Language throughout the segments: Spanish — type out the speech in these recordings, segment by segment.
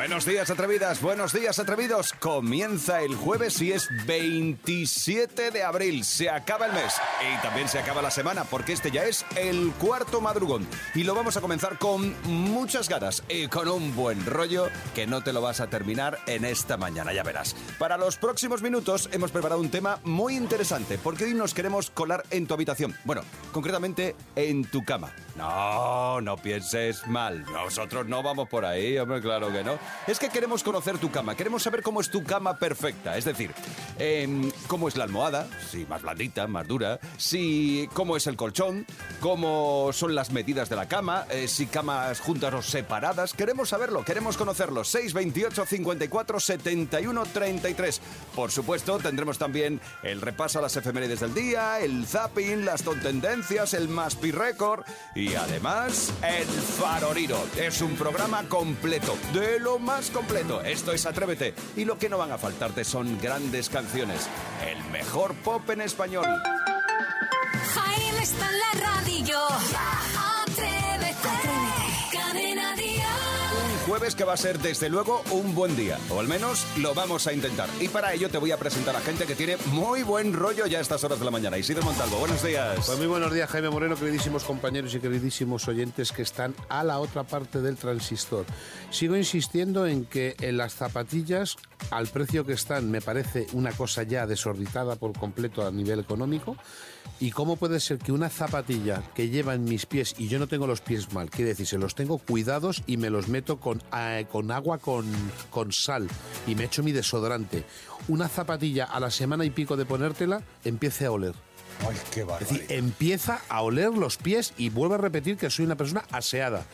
Buenos días, atrevidas. Buenos días, atrevidos. Comienza el jueves y es 27 de abril. Se acaba el mes y también se acaba la semana porque este ya es el cuarto madrugón. Y lo vamos a comenzar con muchas ganas y con un buen rollo que no te lo vas a terminar en esta mañana, ya verás. Para los próximos minutos hemos preparado un tema muy interesante porque hoy nos queremos colar en tu habitación. Bueno, concretamente en tu cama. No, no pienses mal. Nosotros no vamos por ahí, hombre, claro que no. Es que queremos conocer tu cama, queremos saber cómo es tu cama perfecta. Es decir, em, cómo es la almohada, si más blandita, más dura, si cómo es el colchón, cómo son las medidas de la cama, eh, si camas juntas o separadas. Queremos saberlo, queremos conocerlo. 628 54 71 33. Por supuesto, tendremos también el repaso a las efemérides del día, el zapping, las tontendencias, el Maspi Record y además el Faroriro. Es un programa completo, de lo más completo. Esto es Atrévete y lo que no van a faltarte son grandes canciones. El mejor pop en español. Jaime está en la radio. Jueves que va a ser desde luego un buen día, o al menos lo vamos a intentar. Y para ello te voy a presentar a gente que tiene muy buen rollo ya a estas horas de la mañana. Isidro Montalvo, buenos días. Pues muy buenos días, Jaime Moreno, queridísimos compañeros y queridísimos oyentes que están a la otra parte del transistor. Sigo insistiendo en que en las zapatillas, al precio que están, me parece una cosa ya desorbitada por completo a nivel económico. ¿Y cómo puede ser que una zapatilla que lleva en mis pies, y yo no tengo los pies mal, quiere decir, se los tengo cuidados y me los meto con, eh, con agua con, con sal y me echo mi desodorante, una zapatilla a la semana y pico de ponértela empiece a oler? Ay, qué Es decir, empieza a oler los pies y vuelvo a repetir que soy una persona aseada.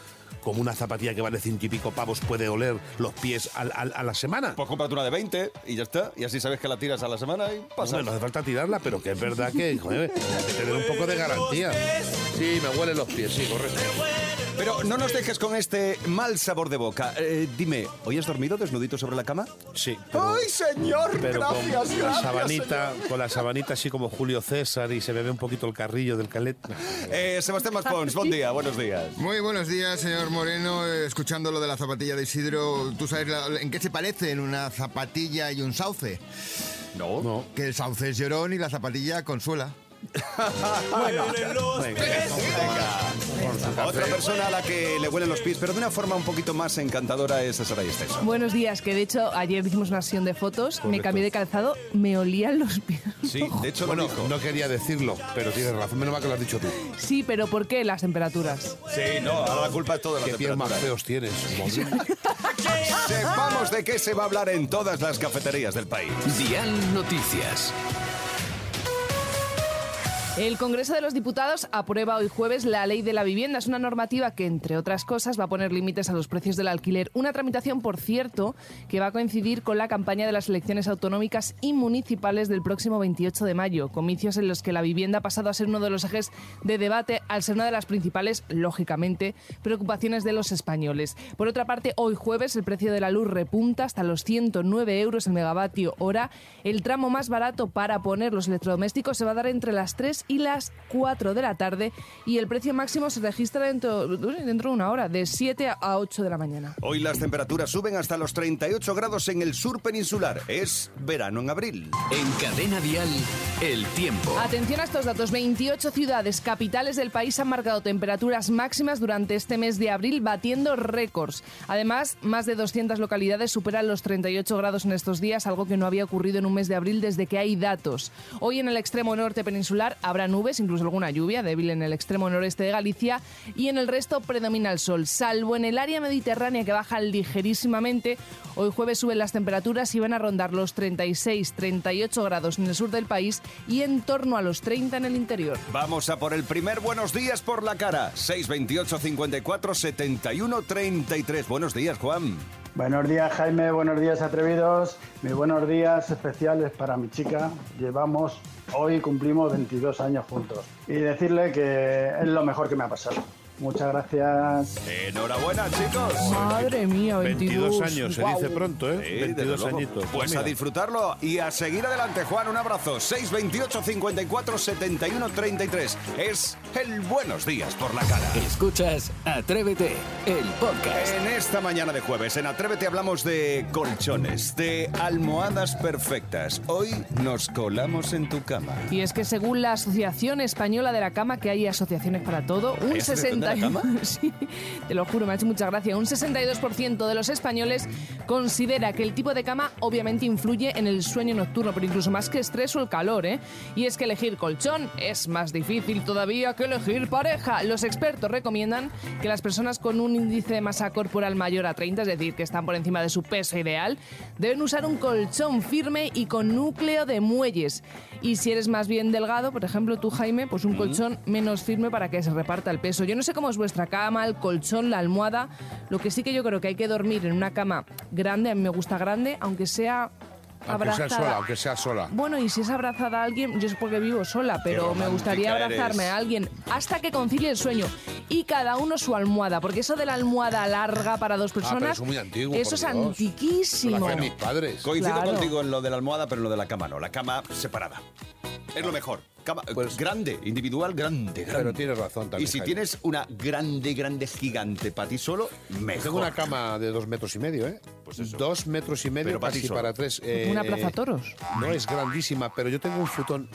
Como una zapatilla que vale ciento y pico pavos puede oler los pies al- al- a la semana. Pues cómprate una de 20 y ya está. Y así sabes que la tiras a la semana y pasa. Hombre, no hace falta tirarla, pero que es verdad que, joder, hay que tener un poco de garantía. Sí, me huelen los pies, sí, correcto. Pero no nos dejes con este mal sabor de boca. Eh, dime, ¿hoy has dormido desnudito sobre la cama? Sí. pero- ¡Ay, señor! pero con gracias, la gracias, sabanita, con la sabanita así como Julio César y se me ve un poquito el carrillo del calet. Eh, Sebastián Maspons, buen día, buenos días. Muy buenos días, señor Moreno. Eh, Escuchando lo de la zapatilla de Isidro, ¿tú sabes la- en qué se parecen una zapatilla y un sauce? No. No. Que el sauce es llorón y la zapatilla consuela. Otra persona a la que le huelen los pies, pero de una forma un poquito más encantadora es Sara Esteso. Buenos días, que de hecho ayer hicimos una sesión de fotos, me Correcto. cambié de calzado, me olían los pies. Sí, de hecho Bueno, lo dijo. no quería decirlo, pero tienes razón, menos mal que lo has dicho tú. Sí, pero ¿por qué las temperaturas? Sí, no, ahora la culpa es toda la Qué pies más feos tienes. Sepamos de qué se va a hablar en todas las cafeterías del país. Dial Noticias. El Congreso de los Diputados aprueba hoy jueves la ley de la vivienda. Es una normativa que, entre otras cosas, va a poner límites a los precios del alquiler. Una tramitación, por cierto, que va a coincidir con la campaña de las elecciones autonómicas y municipales del próximo 28 de mayo. Comicios en los que la vivienda ha pasado a ser uno de los ejes de debate al ser una de las principales, lógicamente, preocupaciones de los españoles. Por otra parte, hoy jueves el precio de la luz repunta hasta los 109 euros el megavatio hora. El tramo más barato para poner los electrodomésticos se va a dar entre las 3 y las 4 de la tarde y el precio máximo se registra dentro, dentro de una hora, de 7 a 8 de la mañana. Hoy las temperaturas suben hasta los 38 grados en el sur peninsular. Es verano en abril. En Cadena Dial, el tiempo. Atención a estos datos. 28 ciudades capitales del país han marcado temperaturas máximas durante este mes de abril, batiendo récords. Además, más de 200 localidades superan los 38 grados en estos días, algo que no había ocurrido en un mes de abril desde que hay datos. Hoy en el extremo norte peninsular habrá nubes, incluso alguna lluvia débil en el extremo noreste de Galicia y en el resto predomina el sol, salvo en el área mediterránea que baja ligerísimamente. Hoy jueves suben las temperaturas y van a rondar los 36-38 grados en el sur del país y en torno a los 30 en el interior. Vamos a por el primer buenos días por la cara. 628 54 71 33. Buenos días, Juan. Buenos días Jaime, buenos días atrevidos, mis buenos días especiales para mi chica. Llevamos, hoy cumplimos 22 años juntos y decirle que es lo mejor que me ha pasado. Muchas gracias. Enhorabuena, chicos. Madre mía, 22, 22 años, se dice pronto, ¿eh? Sí, desde 22 luego. añitos. Pues a mira. disfrutarlo y a seguir adelante, Juan. Un abrazo. 628 54 71 33. Es el Buenos Días por la cara. Escuchas Atrévete, el podcast. En esta mañana de jueves, en Atrévete hablamos de colchones, de almohadas perfectas. Hoy nos colamos en tu cama. Y es que según la Asociación Española de la Cama, que hay asociaciones para todo, un ¿Hay asociación de la 60 cama? sí, te lo juro, me ha hecho mucha gracia. Un 62% de los españoles considera que el tipo de cama obviamente influye en el sueño nocturno, pero incluso más que estrés o el calor, ¿eh? Y es que elegir colchón es más difícil todavía que elegir pareja. Los expertos recomiendan que las personas con un índice de masa corporal mayor a 30, es decir, que están por encima de su peso ideal, deben usar un colchón firme y con núcleo de muelles. Y si eres más bien delgado, por ejemplo tú Jaime, pues un colchón menos firme para que se reparta el peso. Yo no sé cómo es vuestra cama, el colchón, la almohada. Lo que sí que yo creo que hay que dormir en una cama grande, a mí me gusta grande, aunque sea Aunque sea abrazada. sola, aunque sea sola. Bueno, y si es abrazada a alguien, yo es porque vivo sola, pero me gustaría abrazarme eres. a alguien hasta que concilie el sueño. Y cada uno su almohada, porque eso de la almohada larga para dos personas, Ah, eso es muy antiguo, eso es Dios. antiquísimo. Mis padres. Coincido Claro. contigo en lo de la almohada, pero en lo de la cama no. La cama separada. Es lo mejor. Cama eh, Pues- grande, individual, grande, grande. Pero tienes razón también, Y si Jaime. tienes una grande, grande, gigante para ti solo, mejor. Tengo una cama de dos metros y medio, ¿eh? Pues eso. Dos metros y medio Pero para ti casi solo. para tres. eh, Una plaza toros. No es grandísima, pero yo tengo un futón.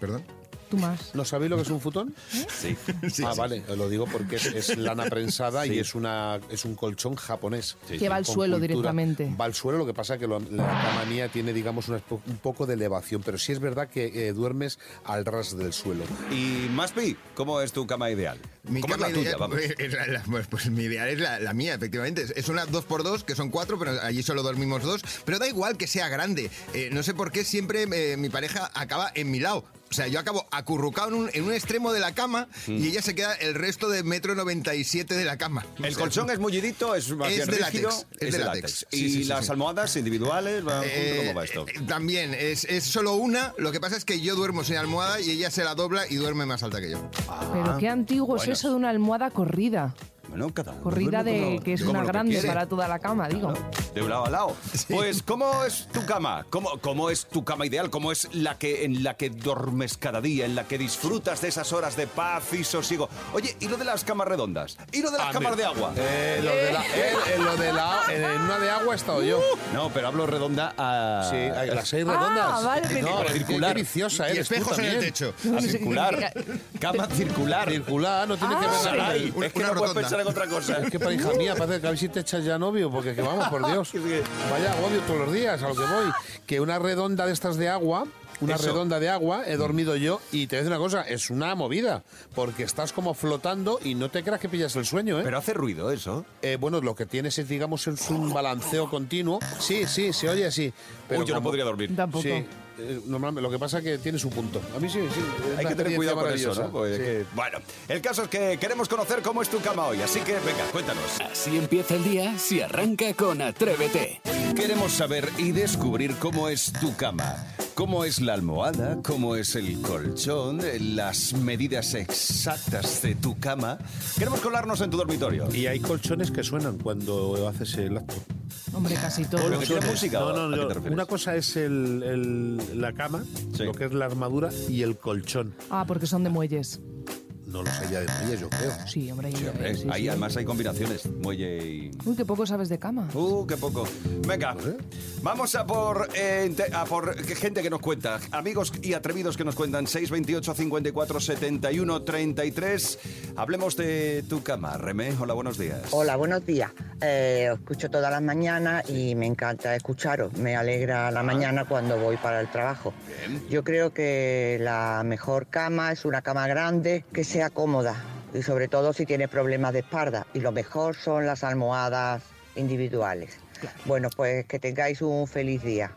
¿Perdón? Tú más. ¿No sabéis lo que es un futón? Sí. ah, vale, lo digo porque es, es lana prensada y es una es un colchón japonés. Sí, Que va al suelo cultura. directamente. Va al suelo, lo que pasa que lo- la cama mía tiene, digamos, una- un poco de elevación, pero sí es verdad que eh, duermes al ras del suelo. Y Maspi, ¿cómo es tu cama ideal? Mi ¿Cómo es cama la tuya? Vamos. es la- la- pues, pues mi ideal es la, la mía, efectivamente. Es- Es una 2x2, que son cuatro, pero allí solo dormimos dos. Pero da igual que sea grande. Eh, no sé por qué siempre eh, mi pareja acaba en mi lado. O sea, yo acabo acurrucado en un, en un extremo de la cama Mm. y ella se queda el resto de metro 97 de la cama. O El sea, colchón es mullidito, es más Es bien de rígido, látex, es de látex. Sí, y sí, sí, las sí. almohadas individuales, ¿va junto? Eh, ¿cómo va esto? eh, también, es, es solo una. Lo que pasa es que yo duermo sin almohada y ella se la dobla y duerme más alta que yo. Pero qué antiguo bueno. es eso de una almohada corrida. Bueno, cada uno Corrida duerme de como- que es como una lo grande quiere. para toda la cama, digo. De lado a lado. Pues, ¿cómo es tu cama? ¿Cómo, ¿Cómo es tu cama ideal? ¿Cómo es la que en la que duermes cada día, en la que disfrutas de esas horas de paz y sosiego? Oye, ¿y lo de las camas redondas? ¿Y lo de las Ah, camas de agua? Eh, lo de la, eh, eh, lo de la- en una de agua he estado yo. No, pero hablo redonda a... Sí, las seis redondas. Ah, vale, no, pero- qué- circular. Qué viciosa y eres tú espejos en el también. techo. a circular. Cama circular. Circular, no tiene que ver nada. Saray, Una- es que una no puedes rotonda. pensar en otra cosa. Es que para hija mía, parece que a ver si te echas ya novio, porque que vamos, por Dios. Vaya agobio todos los días, a lo que voy. Que una redonda de estas de agua, una Eso. redonda de agua, he dormido yo, y te voy a decir una cosa, es una movida, porque estás como flotando y no te creas que pillas el sueño, ¿eh? Pero hace ruido eso. Eh, bueno, lo que tienes es, digamos, es un balanceo continuo. Sí, sí, se oye así. Pero Uy, yo no podría dormir. Tampoco. Sí, eh, normalmente, lo que pasa es que tiene su punto. A mí sí, sí. Hay que tener cuidado con eso. ¿no? Sí. que- Bueno, el caso es que queremos conocer cómo es tu cama hoy, así que venga, cuéntanos. Así empieza el día si arranca con Atrévete. Queremos saber y descubrir cómo es tu cama. Cómo es la almohada, cómo es el colchón, las medidas exactas de tu cama. Queremos colarnos en tu dormitorio. Y hay colchones que suenan cuando haces el acto. Hombre, casi todo. Pero que tiene música. No, ¿o no, no. Una cosa es el, el- la cama, Sí. lo que es la armadura y el colchón. Ah, porque son de mueyes. No lo sé ya de muelles, yo creo. Sí, hombre. Sí, hombre, sí, ahí sí. además hay combinaciones, muelle y... Uy, qué poco sabes de cama. Uh, qué poco. Venga, vamos a por, eh, a por gente que nos cuenta, amigos y atrevidos que nos cuentan. 628 54 71 33. Hablemos de tu cama. Remé, hola, buenos días. Hola, buenos días. Eh, os escucho todas las mañanas y me encanta escucharos. Me alegra la mañana cuando voy para el trabajo. Yo creo que la mejor cama es una cama grande que sea cómoda y sobre todo si tiene problemas de espalda. Y lo mejor son las almohadas individuales. Bueno, pues que tengáis un feliz día.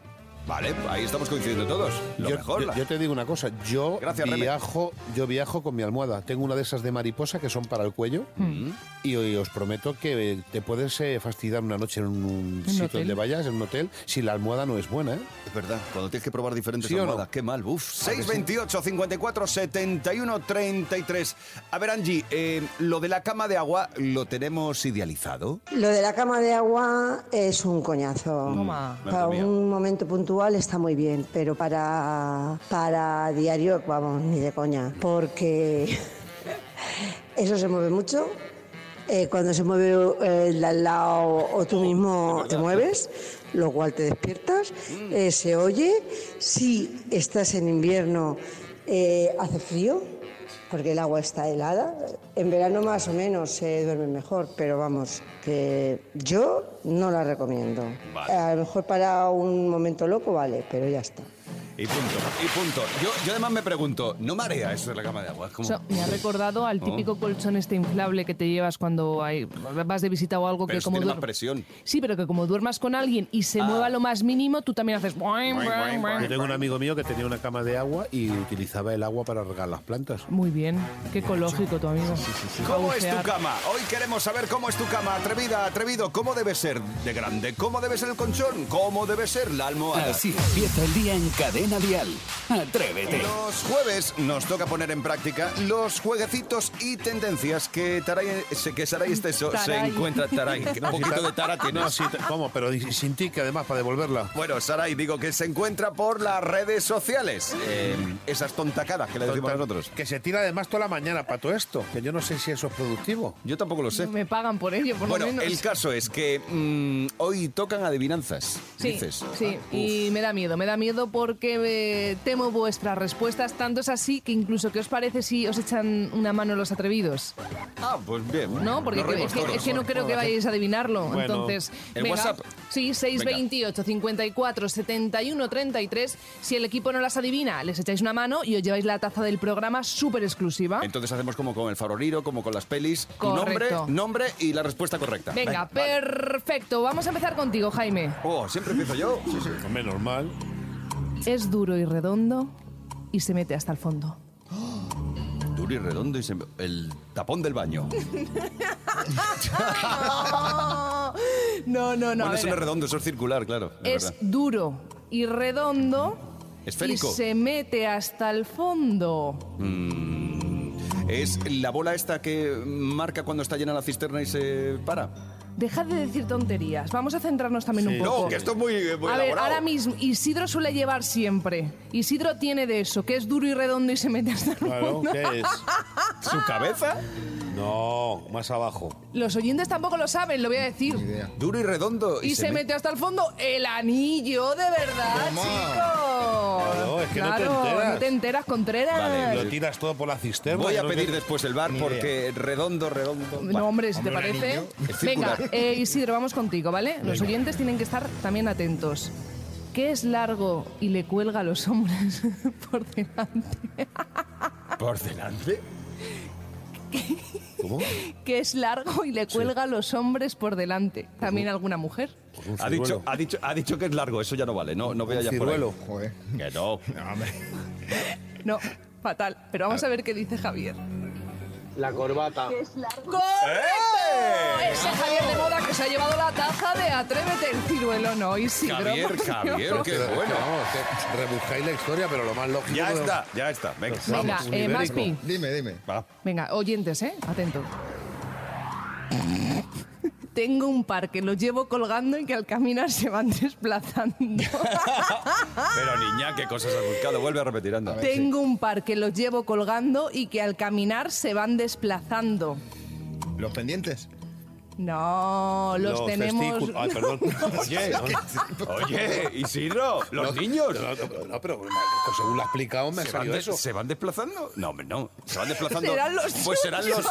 Vale, ahí estamos coincidiendo todos. Lo yo, mejor. yo- la- yo te digo una cosa, yo Gracias, Reme. viajo, yo viajo con mi almohada. Tengo una de esas de mariposa que son para el cuello Mm. y, os prometo que te puedes eh, fastidiar una noche en un sitio hotel? donde vayas, en un hotel, si la almohada no es buena. ¿eh? Es verdad, cuando tienes que probar diferentes ¿Sí o no? almohadas. Qué mal, uf. 628 54 71 33. A ver, Angie, eh, lo de la cama de agua lo tenemos idealizado. Lo de la cama de agua es un coñazo. Toma. Para Madre mía. un momento puntual está muy bien, pero para, para diario, vamos, ni de coña. Porque eso se mueve mucho. Eh, cuando se mueve eh, el de al lado o tú mismo te mueves, lo cual te despiertas, eh, se oye. Si estás en invierno, eh, hace frío, porque el agua está helada. En verano más o menos se duerme mejor, pero vamos, que yo no la recomiendo. Vale. A lo mejor para un momento loco vale, pero ya está. Y punto, y punto. Yo, yo además me pregunto, ¿no marea eso de la cama de agua? Es como... Eso me ha recordado al típico colchón este inflable que te llevas cuando hay, vas de visita o algo Pero que eso como tiene más duer- presión. Sí, pero que como duermas con alguien y se Ah. mueva lo más mínimo, tú también haces... boing, boing, boing, boing. Yo tengo un amigo mío que tenía una cama de agua y utilizaba el agua para regar las plantas. Muy bien, qué ecológico tu amigo. ¿Cómo es tu Bucear. cama? Hoy queremos saber cómo es tu cama. Atrevida, atrevido. ¿Cómo debe ser de grande? ¿Cómo debe ser el colchón? ¿Cómo debe ser la almohada? Así empieza el día en Cadena Dial. Atrévete. Los jueves nos toca poner en práctica los jueguecitos y tendencias que Taray, que Saray Esteso se Taray. encuentra. Taray, que un poquito de tara tienes. No, sí, te- ¿cómo? Pero sin tic, además, para devolverla. Bueno, Saray, digo que se encuentra por las redes sociales. Eh, esas tontacadas que le decimos Total, nosotros. Que se tira además toda la mañana para todo esto, que yo no sé si eso es productivo. Yo tampoco lo sé. Me pagan por ello, por Bueno, lo menos. el caso es que mm, hoy tocan adivinanzas. Sí, dices. sí, Ah, y me da miedo, me da miedo porque eh, temo vuestras respuestas, tanto es así que incluso, ¿qué os parece si os echan una mano los atrevidos? Ah, pues bien. ¿No? Porque que- es, que, todos. es que no creo que vayáis a adivinarlo. Bueno. Entonces, ¿El venga. WhatsApp? Sí, 628 54 71 33. Si el equipo no las adivina, les echáis una mano y os lleváis la taza del programa súper exclusiva. Entonces hacemos como con el faroliro, como con las pelis. Nombre, Correcto. nombre y la respuesta correcta. Venga, vale. perfecto. Vamos a empezar contigo, Jaime. Oh, siempre empiezo yo. Hombre, normal. Es duro y redondo y se mete hasta el fondo. Duro y redondo y se... el tapón del baño. No, no, no. bueno, a eso ver. no es redondo, eso es circular, claro. Es, es verdad. duro y redondo Esférico. y se mete hasta el fondo. Es la bola esta que marca cuando está llena la cisterna y se para. Dejad de decir tonterías. Vamos a centrarnos también un poco. No, que esto es muy, muy a ver, ahora mismo, Isidro suele llevar siempre. Isidro tiene de eso, que es duro y redondo y se mete hasta el Claro, fondo. ¿qué es? ¿Su cabeza? No, más abajo. Los oyentes tampoco lo saben, lo voy a decir. Duro y redondo. Y, se, mete hasta el fondo el anillo, de verdad, Toma. chicos. Claro, es que no te enteras. no te enteras, Contreras. Vale, Lo tiras todo por la cisterna. Voy a no pedir después el bar porque redondo, redondo. No, hombre, si te Hombre, parece. Venga, eh, Isidro, vamos contigo, ¿vale? Los oyentes tienen que estar también atentos. ¿Qué es largo y le cuelga a los hombres por delante? ¿Por delante? ¿Cómo? ¿Qué es largo y le cuelga a los hombres por delante? ¿También alguna mujer? Pues un Ha dicho, ciruelo. ha, dicho, ha dicho que es largo, eso ya no vale, no, no Un vayas por ahí. ciruelo. Joder. Que no. No, hombre. No, fatal. Pero vamos a ver qué dice Javier. La corbata. ¡Correcto! ¡Eh! Ese Javier de Moda que se ha llevado la taza de Atrévete el ciruelo, ¿no? Isidro. Javier, por Javier, Dios. qué bueno. Vamos, que rebuscáis la historia, pero lo más lógico. Ya que- está, ya está. Venga, Venga, vamos. eh. Maspi. Dime, dime. Va. Venga, oyentes, ¿eh? Atentos. Tengo un par que los llevo colgando y que al caminar se van desplazando. Pero niña, qué cosas has buscado. Vuelve a repetir, anda. Tengo un par que los llevo colgando y que al caminar se van desplazando. Los pendientes. No, los, tenemos. testículos- Ay, perdón. Oye, oye, Isidro, los niños. No, no, no, pero pues, según lo ha explicado me ha ¿Se van, salido de- eso. ¿Se van desplazando? No, hombre, no. Se van desplazando. Serán los pues serán los.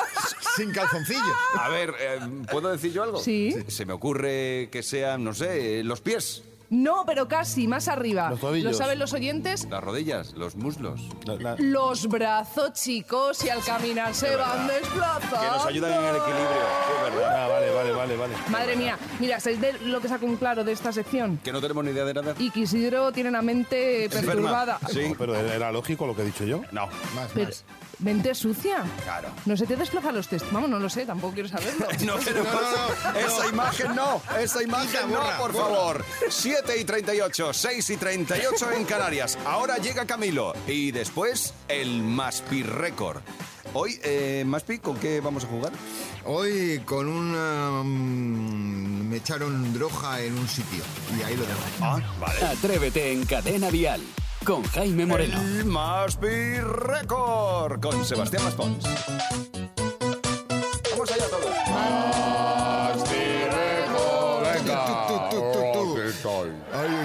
Sin calzoncillos. A ver, eh, ¿puedo decir yo algo? Sí. Se me ocurre que sean, no sé, los pies. No, pero casi, más arriba. Los tobillos. ¿Lo saben los oyentes? Las rodillas, los muslos. La- la- Los brazos, chicos, y al caminar se van desplazando. Que nos ayudan en el equilibrio. Sí, es verdad. Ah, vale, vale, vale, vale. Madre mía, mira, ¿sabéis de lo que saco un claro de esta sección? Que no tenemos ni idea de nada. Y que Isidro tiene la mente perturbada. Sí. No, pero era lógico lo que he dicho yo. No. Más, Pero, más. ¿Mente sucia? Claro. ¿No se te desplazan los test? Vamos, no lo sé, tampoco quiero saberlo. No, pero no, no, esa imagen no, esa imagen no, borra, por borra. favor. 7 y 38, 6 y 38 en Canarias. Ahora llega Camilo y después el Maspi Record. Hoy, eh, Maspi, ¿con qué vamos a jugar? Hoy con una... mm, me echaron droga en un sitio y ahí lo dejo. Ah, vale. Atrévete en Cadena Dial con Jaime Moreno. El Maspi Record con Sebastián Maspons.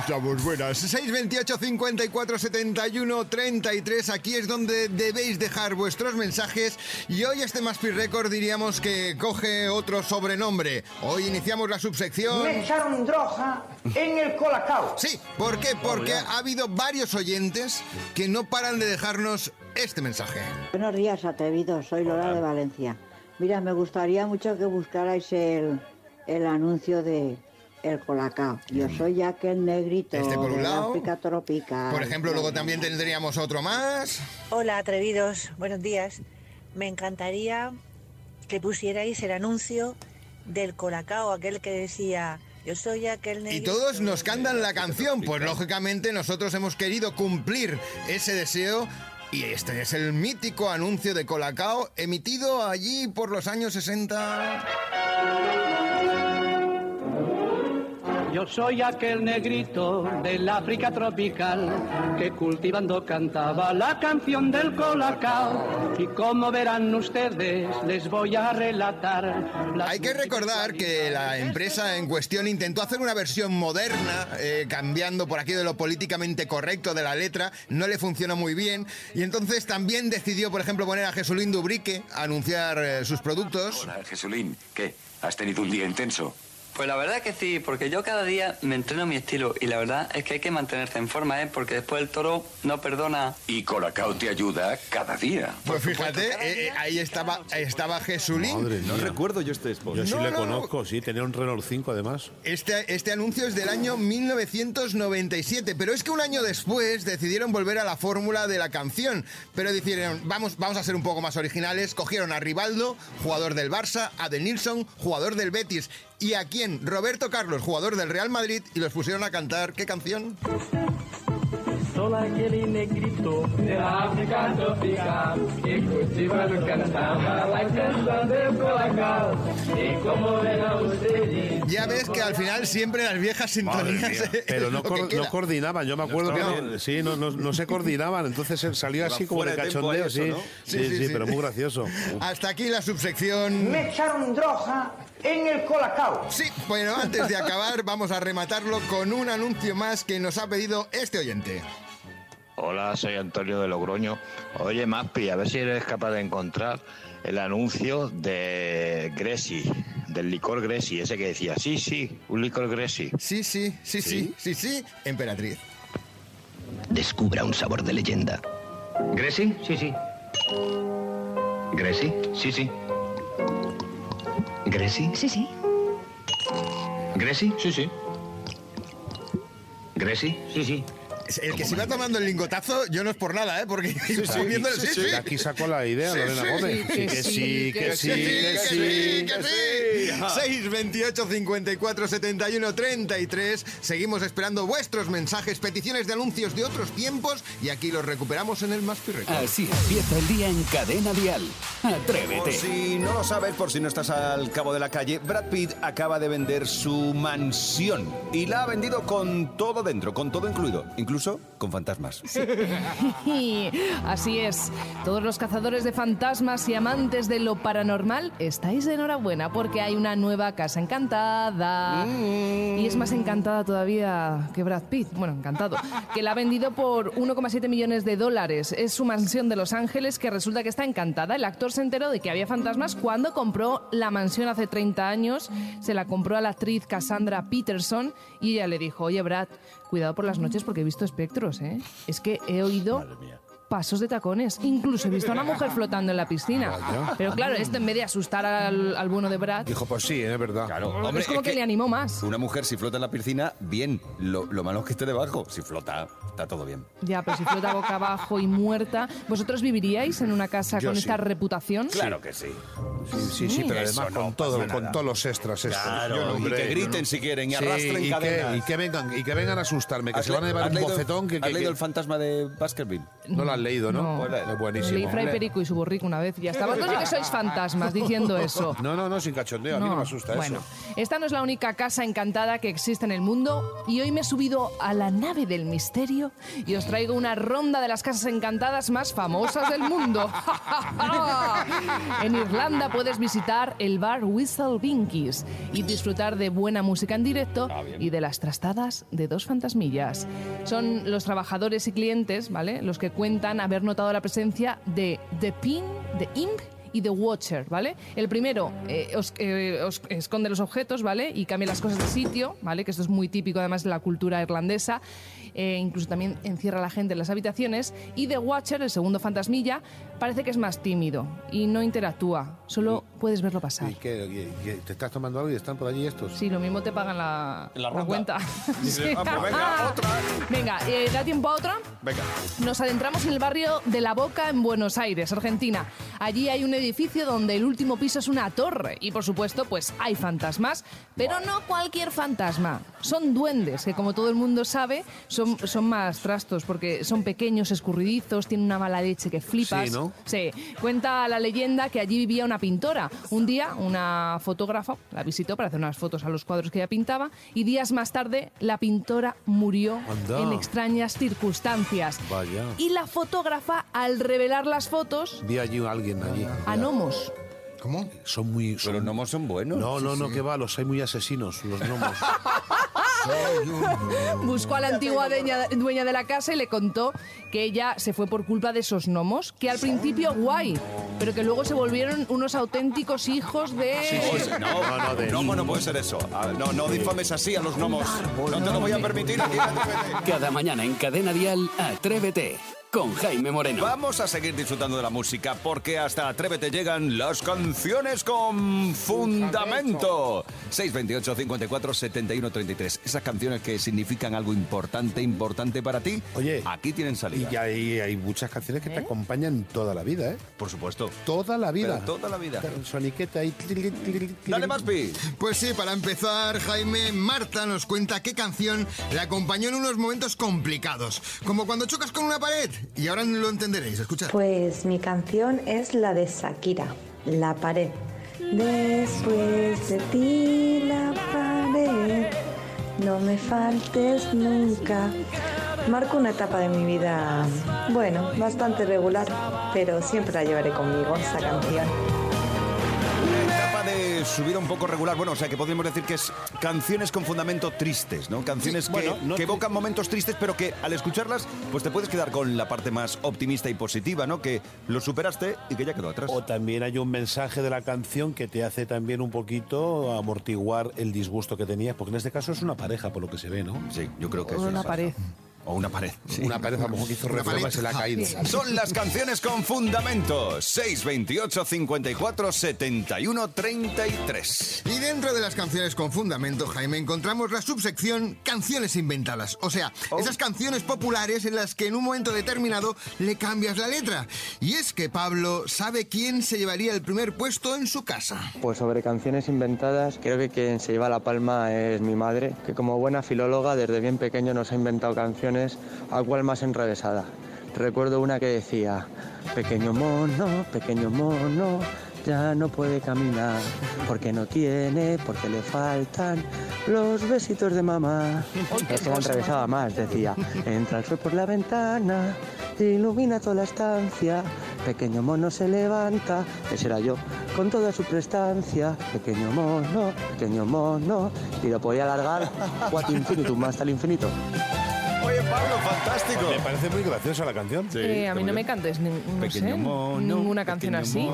Estamos, buenas. 628 54 71 33. Aquí es donde debéis dejar vuestros mensajes. Y hoy este Maspi Record diríamos que coge otro sobrenombre. Hoy iniciamos la subsección. Me echaron droga en el colacao. Sí, ¿por qué? Porque ha habido varios oyentes que no paran de dejarnos este mensaje. Buenos días, atrevidos. Soy Lola de Valencia. Mira, me gustaría mucho que buscarais el, el anuncio de el colacao. Yo soy aquel negrito Este por un de lado. África tropical. Por ejemplo, luego también tendríamos otro más. Hola, atrevidos. Buenos días. Me encantaría que pusierais el anuncio del Colacao, aquel que decía, yo soy aquel Y negrito. todos nos cantan la canción, pues lógicamente nosotros hemos querido cumplir ese deseo. Y este es el mítico anuncio de Colacao emitido allí por los años 60. Yo soy aquel negrito del África tropical que cultivando cantaba la canción del colacao. Y como verán ustedes, les voy a relatar. Hay que recordar que la empresa en cuestión intentó hacer una versión moderna, eh, cambiando por aquí de lo políticamente correcto de la letra, no le funcionó muy bien, y entonces también decidió, por ejemplo, poner a Jesulín Dubrique a anunciar eh, sus productos. Hola, Jesulín. ¿Qué? ¿Has tenido un día intenso? Pues la verdad que sí, porque yo cada día me entreno a mi estilo y la verdad es que hay que mantenerse en forma, ¿eh? Porque después el toro no perdona. Y Colacao te ayuda cada día. Pues fíjate, eh, eh, ahí estaba, estaba Jesulín. Madre No mía. recuerdo yo este spot. Yo sí No, le no, no. conozco, sí, tenía un Renault 5 además. Este, este anuncio es del año 1997, pero es que un año después decidieron volver a la fórmula de la canción, pero decidieron, vamos, vamos a ser un poco más originales, cogieron a Rivaldo, jugador del Barça, a Denilson, jugador del Betis, y a quién, Roberto Carlos, jugador del Real Madrid, y los pusieron a cantar, ¿qué canción? Soy aquel negrito de la África tropical que cultivando cantaba la canción del colacao. Y como verán ustedes, Ya ves que al final siempre las viejas sintonías... Pero no, que no coordinaban, yo me acuerdo que estaba no, sí, no, no, no se coordinaban, entonces salió así como de cachondeo, eso, sí. ¿no? Sí, Sí, sí, sí, sí. pero muy gracioso. Hasta aquí la subsección... me echaron droga en el colacao. Sí, bueno, antes de acabar vamos a rematarlo con un anuncio más que nos ha pedido este oyente. Hola, soy Antonio de Logroño. Oye, Maspi, a ver si eres capaz de encontrar el anuncio de Gresi, del licor Gresi, ese que decía, sí, sí, un licor Gresi. Sí, sí, sí, sí, sí, sí, emperatriz. Descubra un sabor de leyenda. ¿Gresi? Sí, sí. ¿Gresi? Sí, sí. ¿Gresi? Sí, sí. ¿Gresi? Sí, sí. ¿Gresi? Sí, sí. El que se va tomando el lingotazo, yo no es por nada, ¿eh? Porque sí, sí. De aquí sacó la idea, Sí, Lorena sí. Gómez. Sí, que sí, que sí, que sí, que sí. 6, 28, 54, 71, 33. Seguimos esperando vuestros mensajes, peticiones de anuncios de otros tiempos y aquí los recuperamos en el Más Record. Así empieza el día en Cadena Dial. Por Atrévete. si no lo sabes, por si no estás al cabo de la calle, Brad Pitt acaba de vender su mansión y la ha vendido con todo dentro, con todo incluido, incluso con fantasmas. Así es. Todos los cazadores de fantasmas y amantes de lo paranormal, estáis de enhorabuena porque hay una nueva casa encantada. Y es más encantada todavía que Brad Pitt. Bueno, encantado. Que la ha vendido por 1,7 millones de dólares. Es su mansión de Los Ángeles que resulta que está encantada. El actor se enteró de que había fantasmas cuando compró la mansión hace 30 años. Se la compró a la actriz Cassandra Peterson y ella le dijo, oye Brad, cuidado por las noches porque he visto espectros, ¿eh? Es que he oído pasos de tacones. Incluso he visto a una mujer flotando en la piscina. Vaya. Pero claro, esto en vez de asustar al, al bueno de Brad, Dijo, pues sí, es verdad. Hombre, es como es que, que- le animó más. Una mujer si flota en la piscina, bien. Lo, lo malo es que esté debajo. Si flota, está todo bien. Ya, pero si flota boca abajo y muerta, ¿vosotros viviríais en una casa Yo con sí. esta reputación? Claro que sí. Sí, sí, sí, pero Eso además no con, todo, pasa con nada. todos los extras estos. Claro, Yo no, y hombre, que griten no. si quieren y Sí, arrastren y cadenas. Que, y, que vengan, y que vengan a asustarme, que ¿Has se van a le- llevar has un leído- bofetón. Que, ¿Has que- leído que- el fantasma de Baskerville? No lo has leído, ¿no? Pues Es buenísimo. Leí Fray Perico y su borrico una vez y ya está. Vosotros sí que sois fantasmas diciendo eso. No, no, no, sin cachondeo. A mí no me asusta bueno, eso. esta no es la única casa encantada que existe en el mundo y hoy me he subido a la nave del misterio y os traigo una ronda de las casas encantadas más famosas del mundo. en Irlanda puedes visitar el bar Whistle Binkies y disfrutar de buena música en directo y de las trastadas de dos fantasmillas. Son los trabajadores y clientes, ¿vale? Los que cuentan haber notado la presencia de The Pin, The Imp y The Watcher, ¿vale? El primero eh, os, eh, os esconde los objetos, ¿vale? Y cambia las cosas de sitio, ¿vale? Que esto es muy típico además de la cultura irlandesa. Eh, incluso también encierra a la gente en las habitaciones. Y The Watcher, el segundo fantasmilla, parece que es más tímido y no interactúa. Solo puedes verlo pasar. ¿Y qué, y- y- ¿Te estás tomando algo y están por allí estos? Sí, lo mismo te pagan la, la cuenta. Sí. "Ah, pues venga, otra". Venga, eh, ¿da tiempo a otra? Venga. Nos adentramos en el barrio de La Boca, en Buenos Aires, Argentina. Allí hay un edificio donde el último piso es una torre y, por supuesto, pues hay fantasmas, pero no cualquier fantasma. Son duendes que, como todo el mundo sabe, son, son más trastos porque son pequeños, escurridizos, tienen una mala leche que flipas. Sí, ¿no? Sí. Cuenta la leyenda que allí vivía una pintora. Un día, una fotógrafa la visitó para hacer unas fotos a los cuadros que ella pintaba y días más tarde la pintora murió Anda. en extrañas circunstancias. Vaya. Y la fotógrafa, al revelar las fotos, Vi allí a alguien allí. a gnomos. ¿Cómo? Son muy. Pero los gnomos son buenos. No, no, Sí, no, sí. que va, los hay muy asesinos, los gnomos. Buscó a la antigua dueña, dueña de la casa y le contó que ella se fue por culpa de esos gnomos, que al principio guay, pero que luego se volvieron unos auténticos hijos de... No, no, no, de... gnomo no puede ser eso. Ah, No, no difames así a los gnomos. No te lo voy a permitir. Cada mañana en Cadena Dial, Atrévete con Jaime Moreno. Vamos a seguir disfrutando de la música porque hasta Atrévete llegan las canciones con fundamento. 628 54 71 33. Esas canciones que significan algo importante, importante para ti. Oye, aquí tienen salida. Y hay, hay muchas canciones que te acompañan toda la vida, ¿eh? Por supuesto. Toda la vida. Pero toda la vida. Soniqueta y... Dale más, Pi. Pues sí, para empezar, Jaime, Marta nos cuenta qué canción le acompañó en unos momentos complicados, como cuando chocas con una pared. Y ahora lo entenderéis, escuchad. Pues mi canción es la de Shakira, La pared. Después de ti la pared, no me faltes nunca. Marco una etapa de mi vida, bueno, bastante regular, pero siempre la llevaré conmigo, esa canción. Subir un poco regular. Bueno, o sea que podríamos decir que es canciones con fundamento tristes, ¿no? Canciones Sí, que, bueno, no que evocan momentos tristes, pero que al escucharlas, pues te puedes quedar con la parte más optimista y positiva, ¿no? Que lo superaste y que ya quedó atrás. O también hay un mensaje de la canción que te hace también un poquito amortiguar el disgusto que tenías, porque en este caso es una pareja, por lo que se ve, ¿no? Sí, yo creo que O una pared. O una pared. sí. Una pared a lo mejor que hizo reforma se le ha caído. Son las canciones con fundamento. 628 54 71 33. Y dentro de las canciones con fundamento, Jaime, encontramos la subsección canciones inventadas. O sea, esas canciones populares en las que en un momento determinado le cambias la letra. Y es que Pablo sabe quién se llevaría el primer puesto en su casa. Pues sobre canciones inventadas, creo que quien se lleva la palma es mi madre, que como buena filóloga desde bien pequeño nos ha inventado canciones a cual más enrevesada. Recuerdo una que decía, pequeño mono, pequeño mono, ya no puede caminar, porque no tiene, porque le faltan los besitos de mamá. Es que me atravesaba más, decía. Entra el sol por la ventana, ilumina toda la estancia. Pequeño mono se levanta, ese era yo, con toda su prestancia. Pequeño mono, pequeño mono. Y lo podía alargar cuatro infinitum hasta el infinito. Oye, Pablo, fantástico. Me parece muy graciosa la canción. Eh, a mí no me cantes ni- no Pequeño sé, mono, ninguna canción así.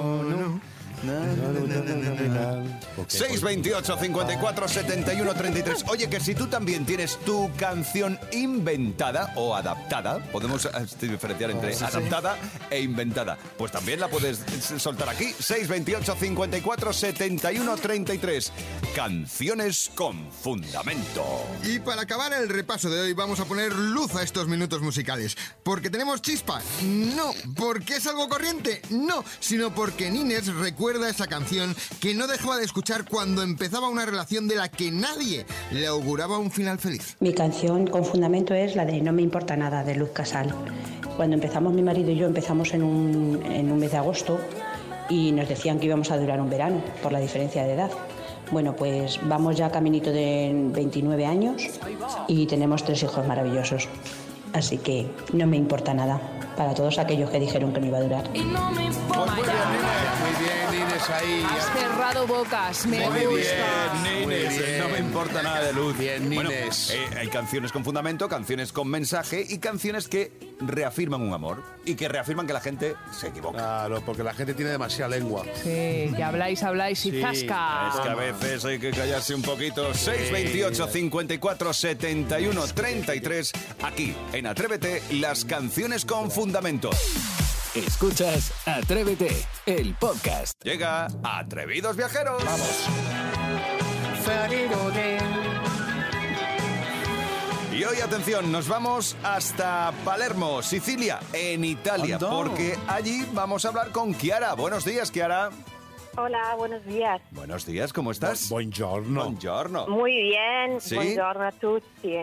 628 54 71 33. Oye, que si tú también tienes tu canción inventada o adaptada, podemos eh, diferenciar entre sí. adaptada e inventada, pues también la puedes soltar aquí. 628 54 71 33. Canciones con fundamento. Y para acabar el repaso de hoy vamos a poner luz a estos minutos musicales. ¿Porque tenemos chispa? No. ¿Porque es algo corriente? No. Sino porque Nines recuerda esa canción que no dejaba de escuchar cuando empezaba una relación de la que nadie le auguraba un final feliz. Mi canción con fundamento es la de No me importa nada de Luz Casal. Cuando empezamos mi marido y yo empezamos en un, en un mes de agosto y nos decían que íbamos a durar un verano por la diferencia de edad. Bueno, pues vamos ya caminito de 29 años y tenemos tres hijos maravillosos. Así que no me importa nada para todos aquellos que dijeron que no iba a durar. Y no me importa. Muy bien, Inés, ahí. Has cerrado bocas, me Muy gusta. bien, Nines. Muy bien. No me importa nada de luz. Bien, Bueno, Nines. eh, hay canciones con fundamento, canciones con mensaje y canciones que reafirman un amor y que reafirman que la gente se equivoca. Claro, porque la gente tiene demasiada lengua. Sí, que habláis, habláis y Sí, zasca. Es que a veces hay que callarse un poquito. 628 54 71 33. Aquí, en Atrévete, las canciones con fundamento. Escuchas Atrévete, el podcast. Llega Atrevidos Viajeros. Vamos. Y hoy, atención, nos vamos hasta Palermo, Sicilia, en Italia, porque allí vamos a hablar con Chiara. Buenos días, Chiara. Hola, buenos días. Buenos días, ¿cómo estás? Buongiorno. Buongiorno. Muy bien, ¿Sí? buongiorno a tutti.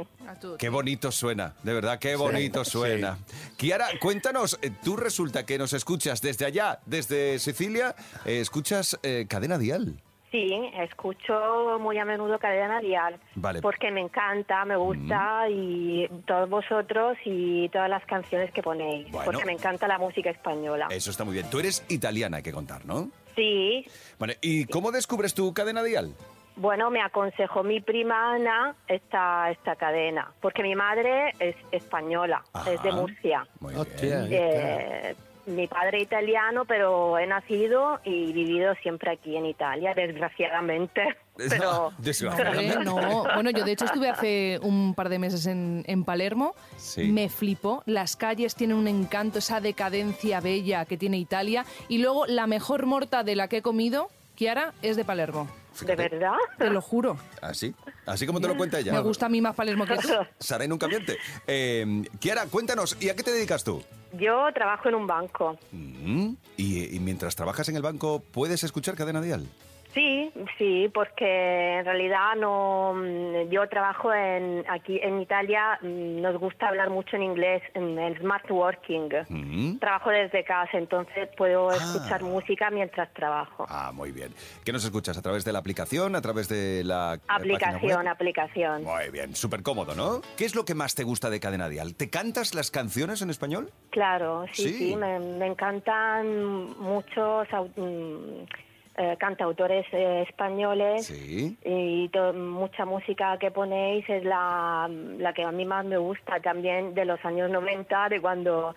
Qué bonito suena, de verdad, qué bonito suena. Chiara, cuéntanos, eh, tú resulta que nos escuchas desde allá, desde Sicilia, eh, escuchas eh, Cadena Dial. Sí, escucho muy a menudo Cadena Dial. Vale. Porque me encanta, me gusta y todos vosotros y todas las canciones que ponéis. Bueno. Porque me encanta la música española. Eso está muy bien. Tú eres italiana, hay que contar, ¿no? Sí, Vale, ¿y cómo descubres tu Cadena Dial? bueno, me aconsejó mi prima Ana esta, esta cadena. Porque mi madre es española, es de Ajá. Murcia. Muy Eh, mi padre italiano, pero he nacido y vivido siempre aquí en Italia, desgraciadamente. Pero Hombre, no. Bueno, yo de hecho estuve hace un par de meses en, en Palermo. Sí. Me flipó. Las calles tienen un encanto, esa decadencia bella que tiene Italia. Y luego la mejor morta de la que he comido, Kiara, es de Palermo. ¿De verdad? Te lo juro. ¿Así? ¿Así como te lo cuenta ella? Me gusta a mí más Palermo que eso. Sara y nunca miente. Eh, Kiara, cuéntanos, ¿y a qué te dedicas tú? Yo trabajo en un banco. Mm, ¿Y, y mientras trabajas en el banco, puedes escuchar Cadena Dial? Sí, sí, porque en realidad no. mm, Yo trabajo en aquí en Italia. mm, Nos gusta hablar mucho en inglés, en smart working. Mm. Trabajo desde casa, entonces puedo escuchar música mientras trabajo. Ah, muy bien. ¿Qué nos escuchas? ¿A través de la aplicación? ¿A través de la eh, Aplicación, web? aplicación. Muy bien, súper cómodo, ¿no? ¿Qué es lo que más te gusta de Cadena Dial? ¿Te cantas las canciones en español? Claro, sí, Sí. sí, me, me encantan muchos eh, cantautores eh, españoles Sí. y to- mucha música que ponéis es la, la que a mí más me gusta también de los años 90, de cuando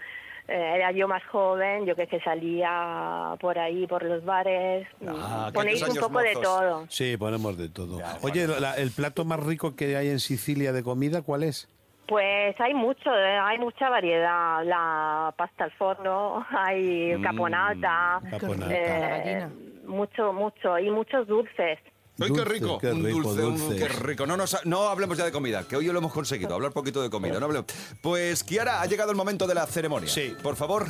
eh, era yo más joven, yo que sé, salía por ahí, por los bares, Ah, mm, ponéis un poco de todo. Sí, ponemos de todo. Oye, la- el plato más rico que hay en Sicilia de comida, ¿cuál es? Pues hay mucho, eh, hay mucha variedad. La pasta al forno, hay Mm, caponata, caponata. eh, La gallina. Mucho, mucho y muchos dulces. ¡Ay, qué rico! qué un rico, dulce, un- dulces. qué rico. No, nos- no hablemos ya de comida, que hoy lo hemos conseguido, hablar poquito de comida. No hablemos. Pues, Kiara, ha llegado el momento de la ceremonia. Sí. Por favor,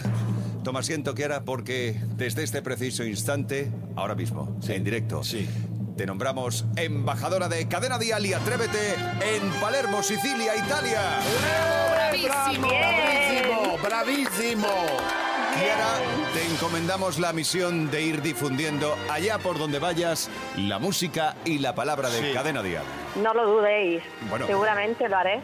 toma asiento, Kiara, porque desde este preciso instante, ahora mismo, en directo, te nombramos embajadora de Cadena Dial y Atrévete en Palermo, Sicilia, Italia. ¡Bravísimo! ¡Bravísimo! ¡Bravísimo! Kiara, te encomendamos la misión de ir difundiendo allá por donde vayas la música y la palabra de Sí. Cadena Dial. No lo dudéis. Bueno. Seguramente lo haré.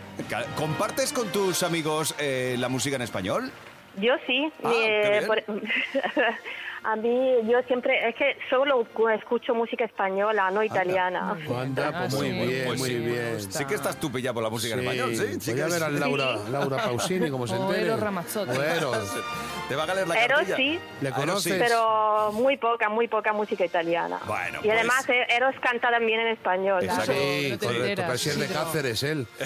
¿Compartes con tus amigos eh, la música en español? Yo sí. Ah, mi- qué bien. por- a mí, yo siempre, es que solo escucho música española, no italiana. Anda, pues muy bien, Pues muy sí. bien. Sí que estás tú pillado por la música en español, ¿sí? sí Voy a ver a sí. Laura, Laura Pausini, como se entere. Eros Ramazzotti. Eros. Te va a ganar la cartilla. sí, ¿Le Eros conoces? sí. pero muy poca, muy poca música italiana. Bueno, y además pues- Eros canta también en español. Exacto. Sí, no correcto, pero si es de. Cáceres, él.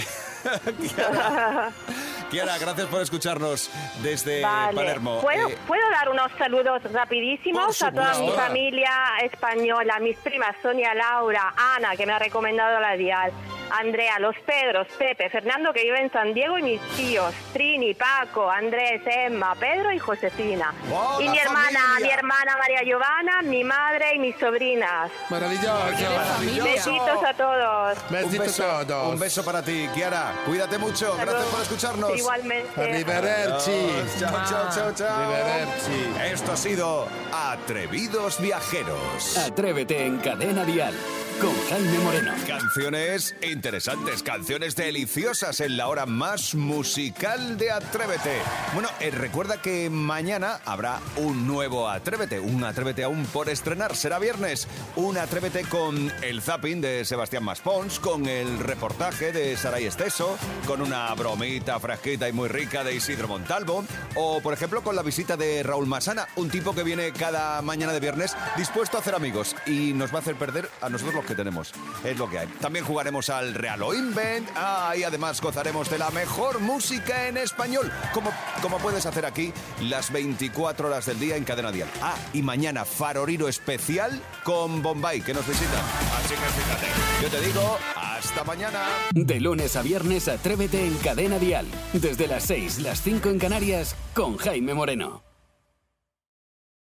Kiara, gracias por escucharnos desde Vale. Palermo. ¿Puedo, Eh, ¿Puedo dar unos saludos rapidísimos a toda mi familia española, mis primas Sonia, Laura, Ana, que me ha recomendado la Dial, Andrea, los Pedros, Pepe, Fernando, que vive en San Diego, y mis tíos, Trini, Paco, Andrés, Emma, Pedro y Josefina. ¡Hola, y mi hermana, familia! mi hermana María Giovanna, mi madre y mis sobrinas. Maravilloso. familia. Besitos a todos. un Besitos beso, a todos. un beso para ti, Kiara. Cuídate mucho. Gracias por escucharnos. Igualmente. Arrivederci. Chao, chao, chao, chao. Arrivederci. Esto ha sido Atrevidos Viajeros. Atrévete en Cadena Dial con Jaime Moreno. Canciones interesantes, canciones deliciosas en la hora más musical de Atrévete. Bueno, eh, recuerda que mañana habrá un nuevo Atrévete, un Atrévete aún por estrenar. Será viernes, un Atrévete con el zapping de Sebastián Maspons, con el reportaje de Saray Esteso, con una bromita fresquita y muy rica de Isidro Montalvo, o por ejemplo con la visita de Raúl Masana, un tipo que viene cada mañana de viernes dispuesto a hacer amigos y nos va a hacer perder a nosotros los que tenemos. Es lo que hay. También jugaremos al Real Invent ah, y además gozaremos de la mejor música en español, como, como puedes hacer aquí las 24 horas del día en Cadena Dial. Ah, y mañana Faroriro especial con Bombay, que nos visita. Así que fíjate, yo te digo, hasta mañana. De lunes a viernes, Atrévete en Cadena Dial. Desde las 6, las 5 en Canarias, con Jaime Moreno.